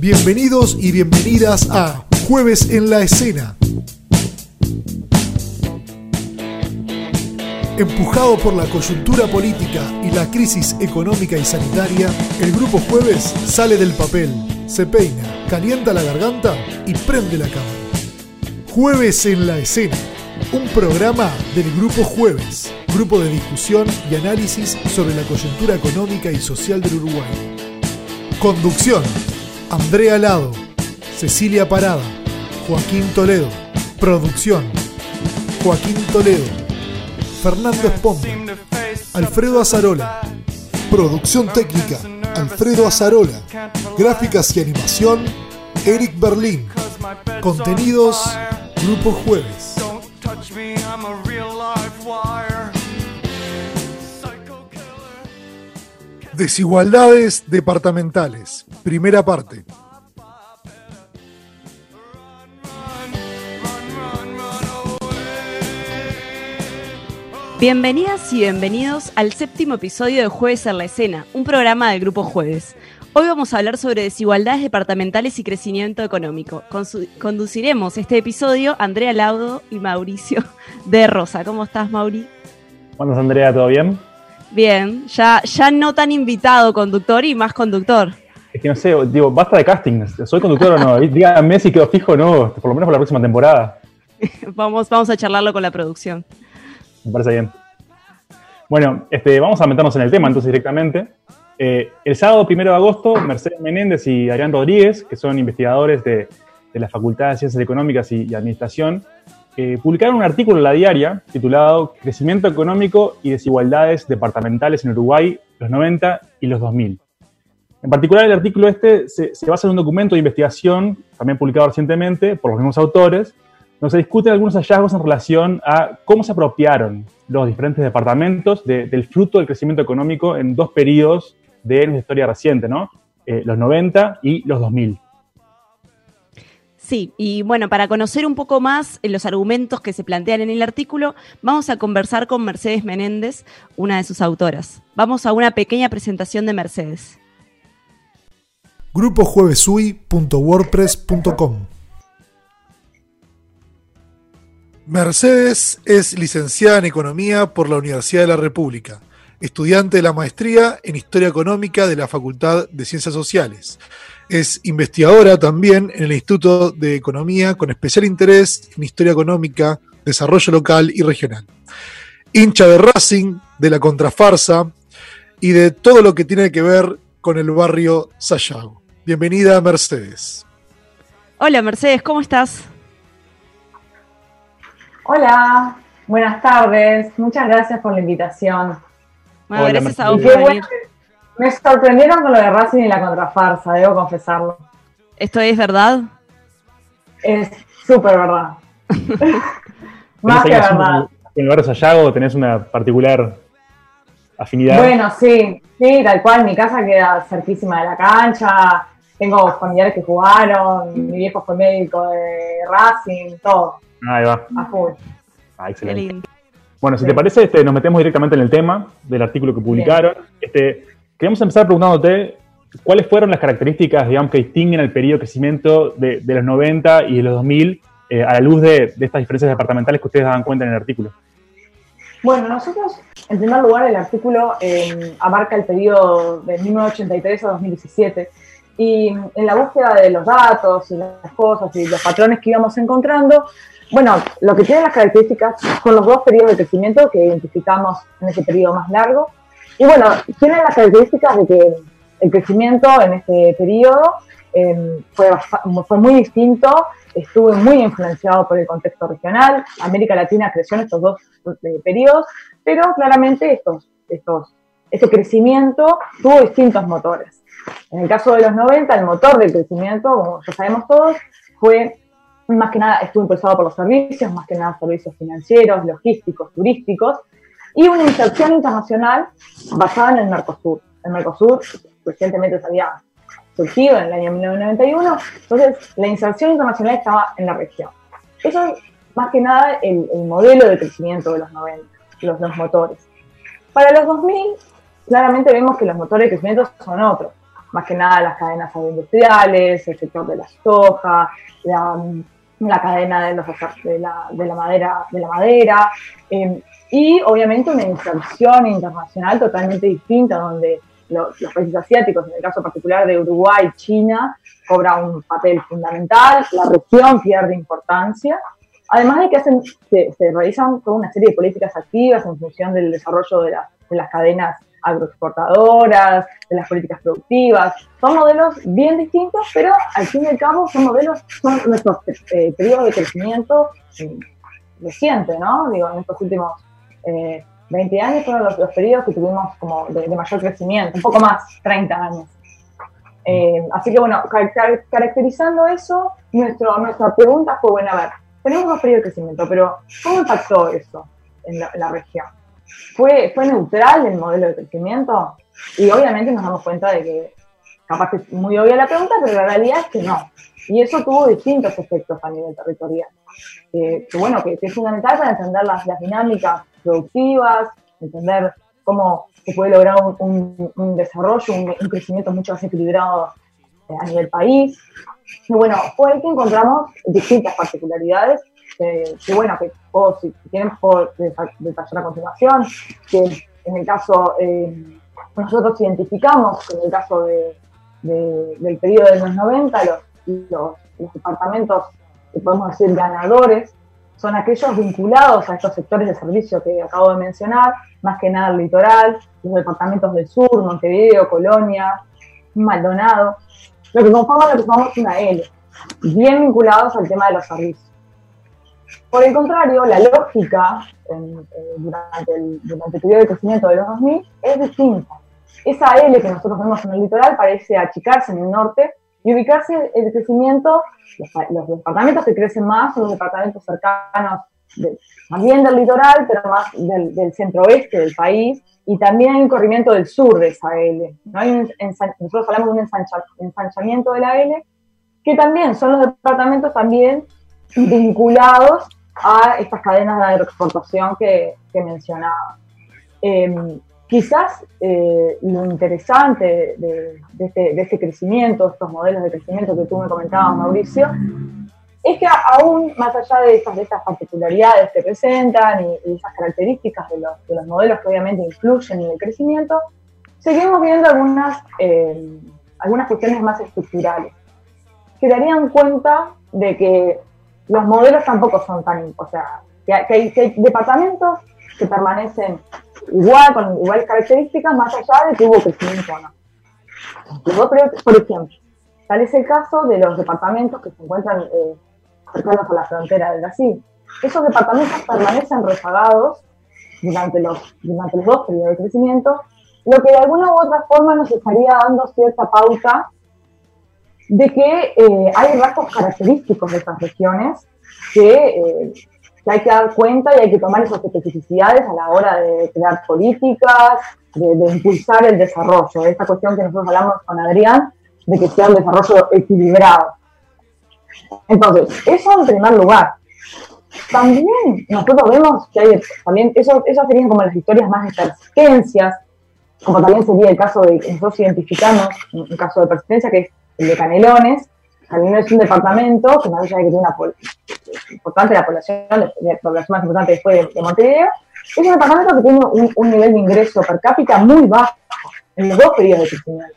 Bienvenidos y bienvenidas a Jueves en la Escena. Empujado por la coyuntura política y la crisis económica y sanitaria, el Grupo Jueves sale del papel, se peina, calienta la garganta y prende la cámara. Jueves en la Escena, un programa del Grupo Jueves, grupo de discusión y análisis sobre la coyuntura económica y social del Uruguay. Conducción, Andrea Lado, Cecilia Parada, Joaquín Toledo. Producción, Joaquín Toledo, Fernando Esponda, Alfredo Azarola. Producción técnica, Alfredo Azarola. Gráficas y animación, Eric Berlín. Contenidos, Grupo Jueves. Desigualdades departamentales. Primera parte. Bienvenidas y bienvenidos al séptimo episodio de Jueves en la Escena, un programa del Grupo Jueves. Hoy vamos a hablar sobre desigualdades departamentales y crecimiento económico. Conduciremos este episodio Andrea Laudo y Mauricio de Rosa. ¿Cómo estás, Mauri? ¿Cómo andas, Andrea? ¿Todo bien? Bien, ya, ya no tan invitado conductor y más conductor. Es que no sé, digo, basta de casting. ¿Soy conductor o no? Díganme si quedo fijo o no, por lo menos por la próxima temporada. Vamos, vamos a charlarlo con la producción. Me parece bien. Bueno, este, vamos a meternos en el tema entonces directamente. Eh, el sábado 1 de agosto, Mercedes Menéndez y Adrián Rodríguez, que son investigadores de, la Facultad de Ciencias Económicas y, Administración, eh, publicaron un artículo en la diaria titulado Crecimiento económico y desigualdades departamentales en Uruguay, los 90 y los 2000. En particular, el artículo este se basa en un documento de investigación, también publicado recientemente por los mismos autores, donde se discuten algunos hallazgos en relación a cómo se apropiaron los diferentes departamentos de- del fruto del crecimiento económico en dos periodos de nuestra historia reciente, ¿no? Eh, los 90 y los 2000. Sí, y bueno, para conocer un poco más eh, los argumentos que se plantean en el artículo, vamos a conversar con Mercedes Menéndez, una de sus autoras. Vamos a una pequeña presentación de Mercedes. grupojuevesui.wordpress.com Mercedes es licenciada en Economía por la Universidad de la República, estudiante de la maestría en Historia Económica de la Facultad de Ciencias Sociales. Es investigadora también en el Instituto de Economía con especial interés en Historia Económica, Desarrollo Local y Regional. Hincha de Racing, de la Contrafarsa y de todo lo que tiene que ver con el barrio Sayago. Bienvenida, Mercedes. Hola Mercedes, ¿cómo estás? Hola, buenas tardes. Muchas gracias por la invitación. Bueno, Hola, gracias a vos por venir. me sorprendieron con lo de Racing y la contrafarsa, debo confesarlo. ¿Esto es verdad? Es súper verdad. ¿Tenés Más que verdad. Con el barrio Sayago tenés una particular afinidad. Bueno, sí, sí, tal cual. Mi casa queda cerquísima de la cancha. Tengo familiares que jugaron. Mi viejo fue médico de Racing, todo, Ahí va. a full. Ah, Qué excelente. lindo. Bueno, si Sí. te parece, este, nos metemos directamente en el tema del artículo que publicaron. Este, queríamos empezar preguntándote cuáles fueron las características, digamos, que distinguen el periodo de crecimiento de, de los 90 y de los 2000 eh, a la luz de, de estas diferencias departamentales que ustedes daban cuenta en el artículo. Bueno, nosotros, en primer lugar, el artículo eh, abarca el periodo de 1983 a 2017 y en la búsqueda de los datos y las cosas y los patrones que íbamos encontrando, bueno, lo que tienen las características son los dos periodos de crecimiento que identificamos en ese periodo más largo. Y bueno, tienen las características de que el crecimiento en este periodo eh, fue, fue muy distinto, estuvo muy influenciado por el contexto regional. América Latina creció en estos dos eh, periodos, pero claramente estos, estos, este crecimiento tuvo distintos motores. En el caso de los 90, el motor del crecimiento, como ya sabemos todos, fue más que nada, estuvo impulsado por los servicios, más que nada servicios financieros, logísticos, turísticos, y una inserción internacional basada en el Mercosur. El Mercosur recientemente se había surgido en el año 1991, entonces la inserción internacional estaba en la región. Eso es más que nada el, modelo de crecimiento de los 90, los, los motores. Para los 2000, claramente vemos que los motores de crecimiento son otros, más que nada las cadenas agroindustriales, el sector de la soja, la, la cadena de, los, de, la, de, la, madera, de la madera eh, y obviamente una inserción internacional totalmente distinta donde los, países asiáticos, en el caso particular de Uruguay, China, cobra un papel fundamental, la región pierde importancia, además de que se, realizan toda una serie de políticas activas en función del desarrollo de, de las cadenas agroexportadoras, de las políticas productivas. Son modelos bien distintos, pero al fin y al cabo son modelos, son nuestros eh, periodos de crecimiento eh, reciente, ¿no? Digo, en estos últimos eh, 20 años fueron los, periodos que tuvimos como de, mayor crecimiento, un poco más, 30 años. Eh, así que bueno, caracterizando eso, nuestro, nuestra pregunta fue, bueno, a ver, tenemos dos periodos de crecimiento, pero ¿cómo impactó eso en la, región? ¿Fue, ¿Fue neutral el modelo de crecimiento? Y obviamente nos damos cuenta de que, capaz es muy obvia la pregunta, pero la realidad es que no. Y eso tuvo distintos efectos a nivel territorial. que bueno, que, es fundamental para entender las, las dinámicas productivas, entender cómo se puede lograr un, desarrollo, un, crecimiento mucho más equilibrado eh, a nivel país. Y bueno, fue ahí que encontramos distintas particularidades que, bueno, que si tienen por detallar a continuación, que en el caso, eh, nosotros identificamos, en el caso de, del periodo de los 90, los, los, departamentos que podemos decir ganadores son aquellos vinculados a estos sectores de servicio que acabo de mencionar, más que nada el litoral, los departamentos del sur, Montevideo, Colonia, Maldonado, lo que conforma lo que una L, bien vinculados al tema de los servicios. Por el contrario, la lógica eh, durante, el, durante el periodo de crecimiento de los 2000 es distinta. Esa L que nosotros vemos en el litoral parece achicarse en el norte y ubicarse el crecimiento, los, departamentos que crecen más son los departamentos cercanos, también del litoral, pero más del, centro oeste del país, y también hay un corrimiento del sur de esa L. nosotros hablamos de un ensanchamiento de la L, que también son los departamentos también vinculados a estas cadenas de agroexportación que, mencionaba. Em, Quizás eh, lo interesante este, de, este, crecimiento, estos modelos de crecimiento que tú me comentabas, Mauricio, es que aún más allá de estas, de estas particularidades que presentan y, esas características de los, modelos que obviamente influyen en el crecimiento, seguimos viendo algunas, eh, algunas cuestiones más estructurales que darían cuenta de que los modelos tampoco son tan, o sea, que hay, que hay departamentos que permanecen igual, con iguales características, más allá de que hubo crecimiento o no. por ejemplo, tal es el caso de los departamentos que se encuentran eh, cercanos a la frontera del Brasil. Esos departamentos permanecen rezagados durante los, durante los dos periodos de crecimiento, lo que de alguna u otra forma nos estaría dando cierta pauta de que eh, hay rasgos característicos de estas regiones que eh, hay que dar cuenta y hay que tomar esas especificidades a la hora de crear políticas, de, impulsar el desarrollo. Esta cuestión que nosotros hablamos con Adrián, de que sea un desarrollo equilibrado. Entonces, eso en primer lugar. También nosotros vemos que hay, también, eso, eso serían como las historias más de persistencias, como también sería el caso de que nosotros identificamos un caso de persistencia que es el de Canelones, Canelones es un departamento que más allá de que tiene una importante la población, la población más importante después de, Montevideo, es un departamento que tiene un, nivel de ingreso per cápita muy bajo en los dos periodos de crecimiento.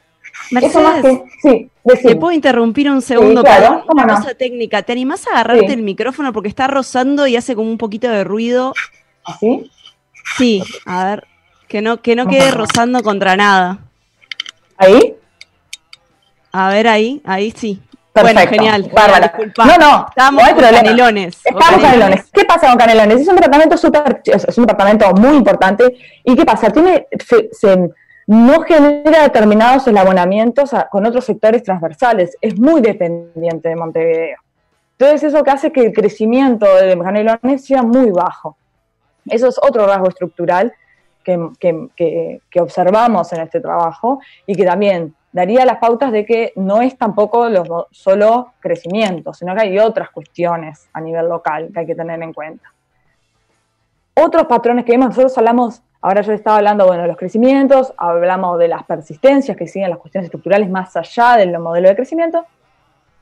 Eso más que, sí, ¿Te puedo interrumpir un segundo? para una cosa técnica. ¿Te animás a agarrarte el micrófono porque está rozando y hace como un poquito de ruido? ¿Así? Sí, a ver, que no, que no quede rozando contra nada. ¿Ahí? A ver, ahí, ahí sí. Perfecto. Bueno, genial. Bárbara. No, no. Estamos con canelones. Estamos canelones. ¿Qué pasa con canelones? Es un tratamiento súper, es un tratamiento muy importante. ¿Y qué pasa? Tiene, se, no genera determinados elabonamientos con otros sectores transversales. Es muy dependiente de Montevideo. Entonces, eso que hace que el crecimiento de canelones sea muy bajo. Eso es otro rasgo estructural que, que, que, que observamos en este trabajo y que también daría las pautas de que no es tampoco solo crecimiento, sino que hay otras cuestiones a nivel local que hay que tener en cuenta. Otros patrones que vemos, nosotros hablamos, ahora yo estaba hablando, bueno, de los crecimientos, hablamos de las persistencias que siguen las cuestiones estructurales más allá del modelo de crecimiento,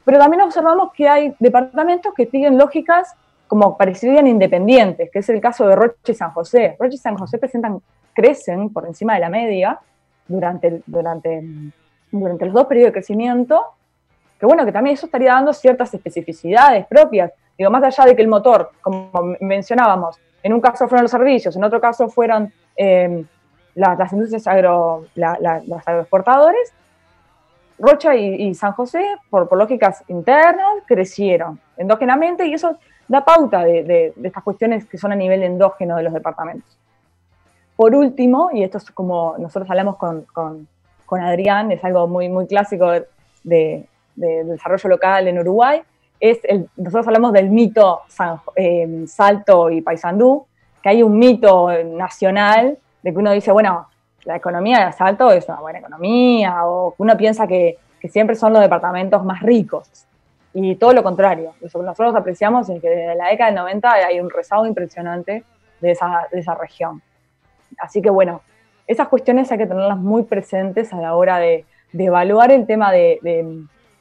pero también observamos que hay departamentos que siguen lógicas como parecerían independientes, que es el caso de Roche y San José. Roche y San José presentan, crecen por encima de la media durante, durante durante los dos periodos de crecimiento, que bueno, que también eso estaría dando ciertas especificidades propias. Digo, más allá de que el motor, como mencionábamos, en un caso fueron los servicios, en otro caso fueron em, las, industrias agro, los agroexportadores, Rocha y, San José, por, lógicas internas, crecieron endógenamente y eso da pauta de, estas cuestiones que son a nivel endógeno de los departamentos. Por último, y esto es como nosotros hablamos con Adrián, es algo muy, muy clásico de, desarrollo local en Uruguay, es el, nosotros hablamos del mito eh, Salto y Paysandú, que hay un mito nacional de que uno dice, bueno, la economía de Salto es una buena economía, o que uno piensa que, siempre son los departamentos más ricos, y todo lo contrario. Lo que nosotros apreciamos es que desde la década del 90 hay un rezago impresionante de esa, de esa región. Así que bueno, esas cuestiones hay que tenerlas muy presentes a la hora de, evaluar el tema de,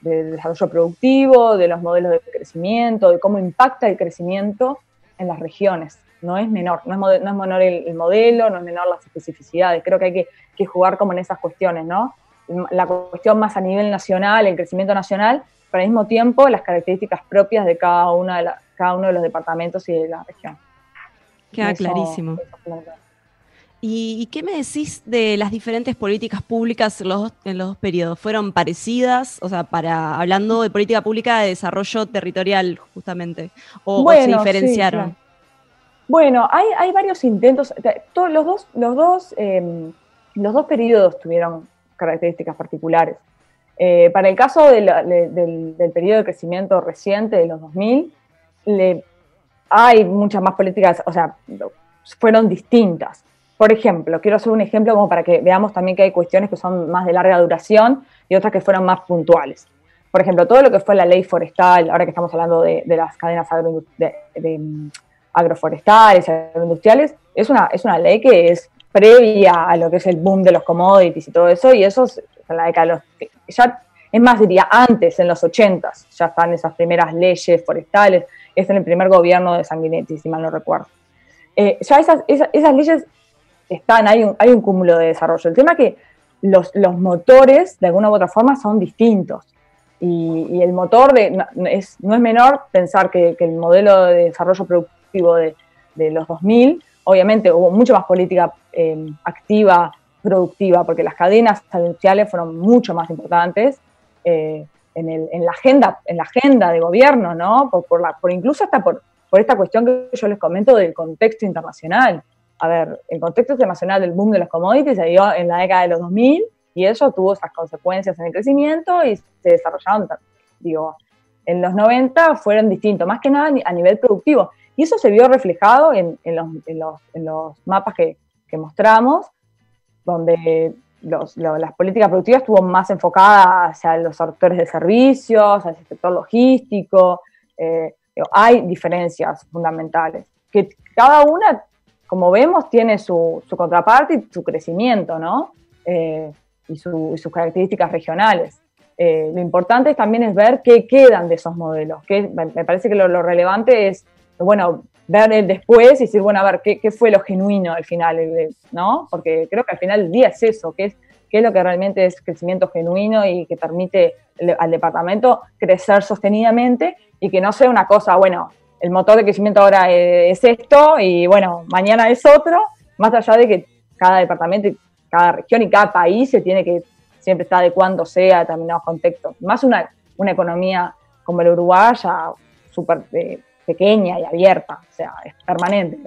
desarrollo productivo, de los modelos de crecimiento, de cómo impacta el crecimiento en las regiones. No es menor, no es, menor el, modelo, no es menor las especificidades. Creo que hay que, jugar como en esas cuestiones, ¿no? La cuestión más a nivel nacional, el crecimiento nacional, pero al mismo tiempo las características propias de cada, una de cada uno de los departamentos y de la región. Queda clarísimo. ¿Y, qué me decís de las diferentes políticas públicas en los, dos periodos? ¿Fueron parecidas? O sea, para hablando de política pública de desarrollo territorial, justamente, o, se diferenciaron. Bueno, hay, varios intentos. Todos, los, dos, los, dos, em, los dos periodos tuvieron características particulares. Eh, para el caso del, del, periodo de crecimiento reciente de los 2000, le, hay muchas más políticas, o sea, fueron distintas. Por ejemplo, quiero hacer un ejemplo como para que veamos también que hay cuestiones que son más de larga duración y otras que fueron más puntuales. Por ejemplo, todo lo que fue la ley forestal, ahora que estamos hablando de, las cadenas de, mm, agroforestales, agroindustriales, es una, es una ley que es previa a lo que es el boom de los commodities y todo eso, y eso es en la década de los... Ya, es más, diría, antes, en los 80 ya están esas primeras leyes forestales, es en el primer gobierno de Sanguinetti, si mal no recuerdo. Eh, ya esas, esas leyes están, hay un, hay un cúmulo de desarrollo. El tema es que los, motores, de alguna u otra forma, son distintos. Y, el motor de, no, es, no es menor pensar que, el modelo de desarrollo productivo de, los 2000, obviamente hubo mucho más política em, activa, productiva, porque las cadenas industriales fueron mucho más importantes eh, en, la agenda, en la agenda de gobierno, ¿no? Por, por incluso hasta por, por esta cuestión que yo les comento del contexto internacional a ver, el contexto internacional del boom de los commodities se dio en la década de los 2000 y eso tuvo esas consecuencias en el crecimiento y se desarrollaron, digo, en los 90 fueron distintos, más que nada a nivel productivo. Y eso se vio reflejado en, los, mapas que, mostramos, donde las políticas productivas estuvo más enfocadas hacia los sectores de servicios, hacia el sector logístico. Eh, hay diferencias fundamentales, que cada una como vemos, tiene su, contraparte y su crecimiento, ¿no? Eh, y, sus características regionales. Eh, lo importante también es ver qué quedan de esos modelos. Que me parece que lo, relevante es, bueno, ver el después y decir, bueno, a ver, ¿qué, fue lo genuino al final? ¿No? Porque creo que al final el día es eso, que qué es lo que realmente es crecimiento genuino y que permite al departamento crecer sostenidamente y que no sea una cosa, bueno, el motor de crecimiento ahora es esto y bueno, mañana es otro, más allá de que cada departamento, cada región y cada país se tiene que siempre estar adecuándose a determinados contextos. Más una, una economía como el Uruguay ya súper eh, pequeña y abierta, o sea, es permanente.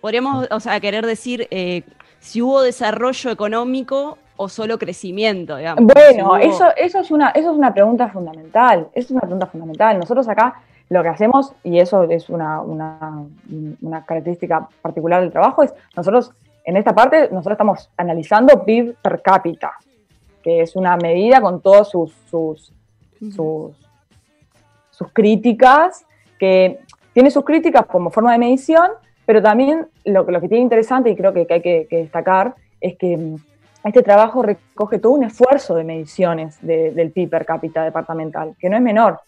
Podríamos, o sea, querer decir eh, si hubo desarrollo económico o solo crecimiento, digamos. Bueno, eso, eso, es una, eso es una pregunta fundamental, eso es una pregunta fundamental. Nosotros acá lo que hacemos, y eso es una, característica particular del trabajo, es nosotros, en esta parte, nosotros estamos analizando PIB per cápita. que es una medida con todas sus, sus, sus, críticas, que tiene sus críticas como forma de medición, pero también lo, lo que tiene interesante y creo que, hay que, destacar es que mm, este trabajo recoge todo un esfuerzo de mediciones del PIB per cápita departamental, que no es menor,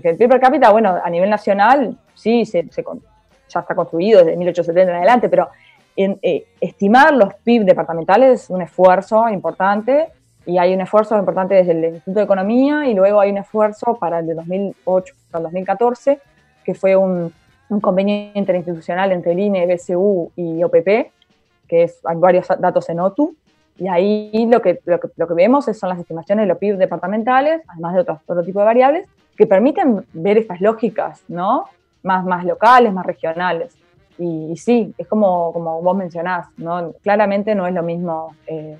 porque el PIB per cápita, bueno, a nivel nacional sí, se, ya está construido desde 1870 en adelante, pero eh, estimar los PIB departamentales es un esfuerzo importante y hay un esfuerzo importante desde el Instituto de Economía y luego hay un esfuerzo para el de 2008 al 2014, que fue un, convenio interinstitucional entre el INE, BCU y OPP, que es, hay varios datos en OTU, y ahí lo que, lo que, vemos son las estimaciones de los PIB departamentales, además de otro tipo de variables, que permiten ver estas lógicas, ¿no? Más, más locales, más regionales. Y, sí, es como, como vos mencionás, ¿no? Claramente no es lo mismo eh,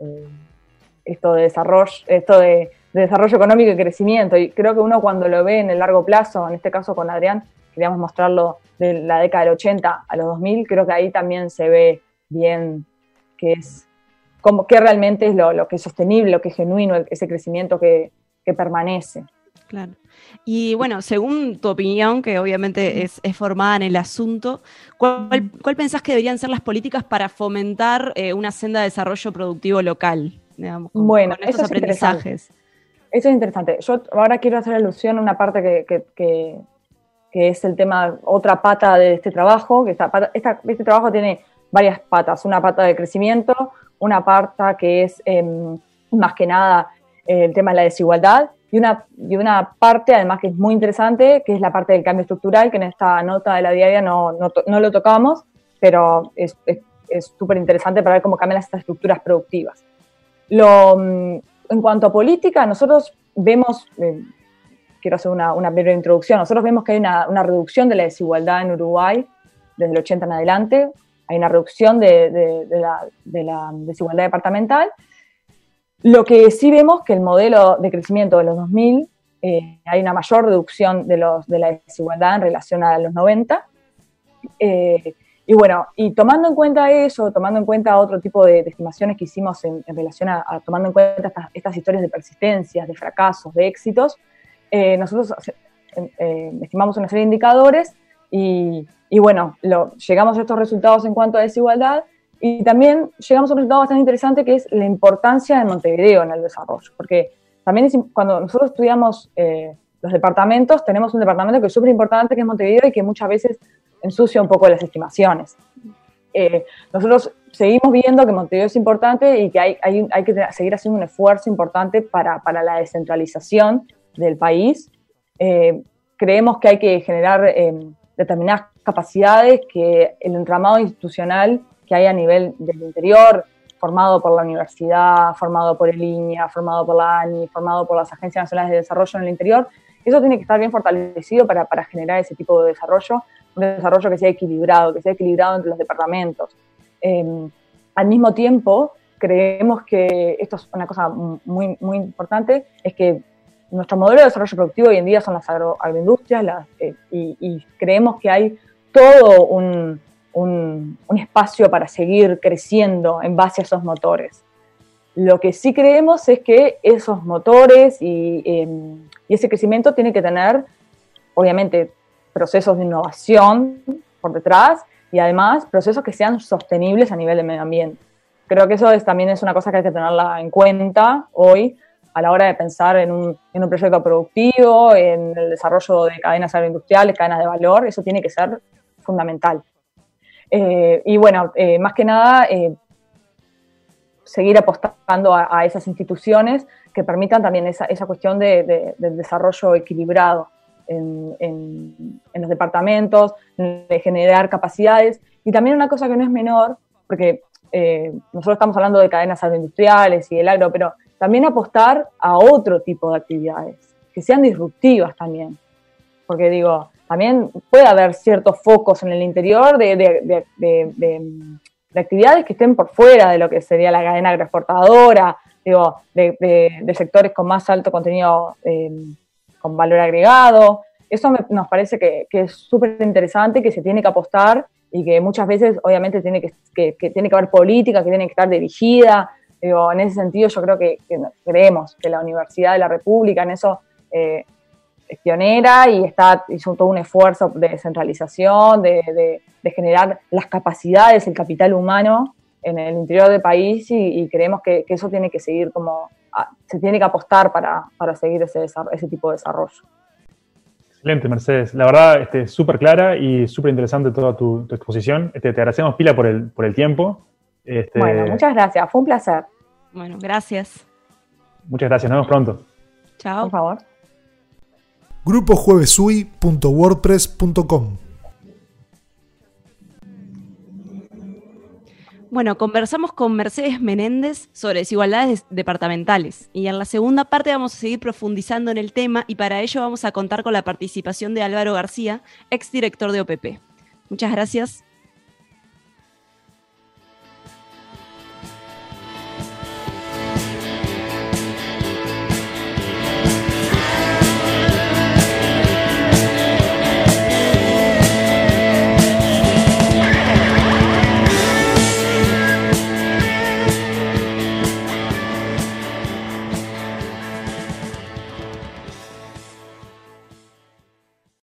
eh, esto de desarrollo, esto de, desarrollo económico y crecimiento. Y creo que uno cuando lo ve en el largo plazo, en este caso con Adrián, queríamos mostrarlo de la década del 80 a los 2000, creo que ahí también se ve bien que es como que realmente es lo, que es sostenible, lo que es genuino, ese crecimiento que, que permanece. Claro. Y bueno, según tu opinión, que obviamente es, formada en el asunto, ¿cuál, pensás que deberían ser las políticas para fomentar eh, una senda de desarrollo productivo local? bueno, estos aprendizajes. eso es interesante. Yo ahora quiero hacer alusión a una parte que, que, es el tema, otra pata de este trabajo, que esta, este trabajo tiene varias patas, una pata de crecimiento, una pata que es em, más que nada el tema de la desigualdad y una, y una parte además que es muy interesante, que es la parte del cambio estructural, que en esta nota de la diaria no, no, lo tocamos, pero es súper interesante para ver cómo cambian estas estructuras productivas. Lo, mm, en cuanto a política, nosotros vemos, eh, quiero hacer una, una, breve introducción, nosotros vemos que hay una, una, reducción de la desigualdad en Uruguay desde el 80 en adelante, hay una reducción de, de, la, de la, desigualdad departamental. Lo que sí vemos que el modelo de crecimiento de los 2000 eh, hay una mayor reducción de, los, de la desigualdad en relación a los 90. Eh, y bueno, y tomando en cuenta eso, tomando en cuenta otro tipo de, estimaciones que hicimos en, relación a, tomando en cuenta estas, historias de persistencias, de fracasos, de éxitos, eh, nosotros eh, estimamos una serie de indicadores y, bueno, llegamos a estos resultados en cuanto a desigualdad y también llegamos a un resultado bastante interesante que es la importancia de Montevideo en el desarrollo, porque también cuando nosotros estudiamos eh, los departamentos, tenemos un departamento que es súper importante, que es Montevideo, y que muchas veces ensucia un poco las estimaciones. Eh, nosotros seguimos viendo que Montevideo es importante y que hay, hay, hay que seguir haciendo un esfuerzo importante para, para la descentralización del país. Eh, creemos que hay que generar eh, determinadas capacidades que el entramado institucional que hay a nivel del interior, formado por la universidad, formado por el INEA, formado por la ANI, formado por las agencias nacionales de desarrollo en el interior, eso tiene que estar bien fortalecido para, para generar ese tipo de desarrollo un desarrollo que sea equilibrado, que sea equilibrado entre los departamentos. Em, al mismo tiempo, creemos que esto es una cosa muy, muy importante, es que nuestro modelo de desarrollo productivo hoy en día son las agroindustrias eh, y, creemos que hay todo un, un, espacio para seguir creciendo en base a esos motores. Lo que sí creemos es que esos motores y, em, y ese crecimiento tiene que tener, obviamente, procesos de innovación por detrás y además procesos que sean sostenibles a nivel de medio ambiente. Creo que eso es, también es una cosa que hay que tenerla en cuenta hoy a la hora de pensar en un, en un proyecto productivo, en el desarrollo de cadenas agroindustriales, cadenas de valor, eso tiene que ser fundamental. Eh, y bueno, eh, más que nada, eh, seguir apostando a, esas instituciones que permitan también esa, esa cuestión de, del desarrollo equilibrado en, los departamentos, de generar capacidades. Y también una cosa que no es menor, porque nosotros estamos hablando de cadenas agroindustriales y del agro, pero también apostar a otro tipo de actividades, que sean disruptivas también. Porque digo, también puede haber ciertos focos en el interior de, actividades que estén por fuera de lo que sería la cadena agroexportadora, digo, de, sectores con más alto contenido eh, con valor agregado. Eso nos parece que, es súper interesante, que se tiene que apostar y que muchas veces obviamente tiene que, tiene que haber política, que tiene que estar dirigida, Digo, en ese sentido yo creo que, creemos que la Universidad de la República en eso eh, es pionera y está, hizo todo un esfuerzo de descentralización, de, generar las capacidades, el capital humano en el interior del país y, creemos que, eso tiene que seguir como, se tiene que apostar para, seguir ese, ese tipo de desarrollo. Excelente, Mercedes. La verdad, este, súper clara y súper interesante toda tu, exposición. Este, te agradecemos pila por el, por el tiempo. Este, bueno, muchas gracias. Fue un placer. Bueno, gracias. Muchas gracias. Nos vemos pronto. Chao. Por favor. grupojuevesui.wordpress.com Bueno, conversamos con Mercedes Menéndez sobre desigualdades departamentales. Y en la segunda parte vamos a seguir profundizando en el tema y para ello vamos a contar con la participación de Álvaro García, exdirector de OPP. Muchas gracias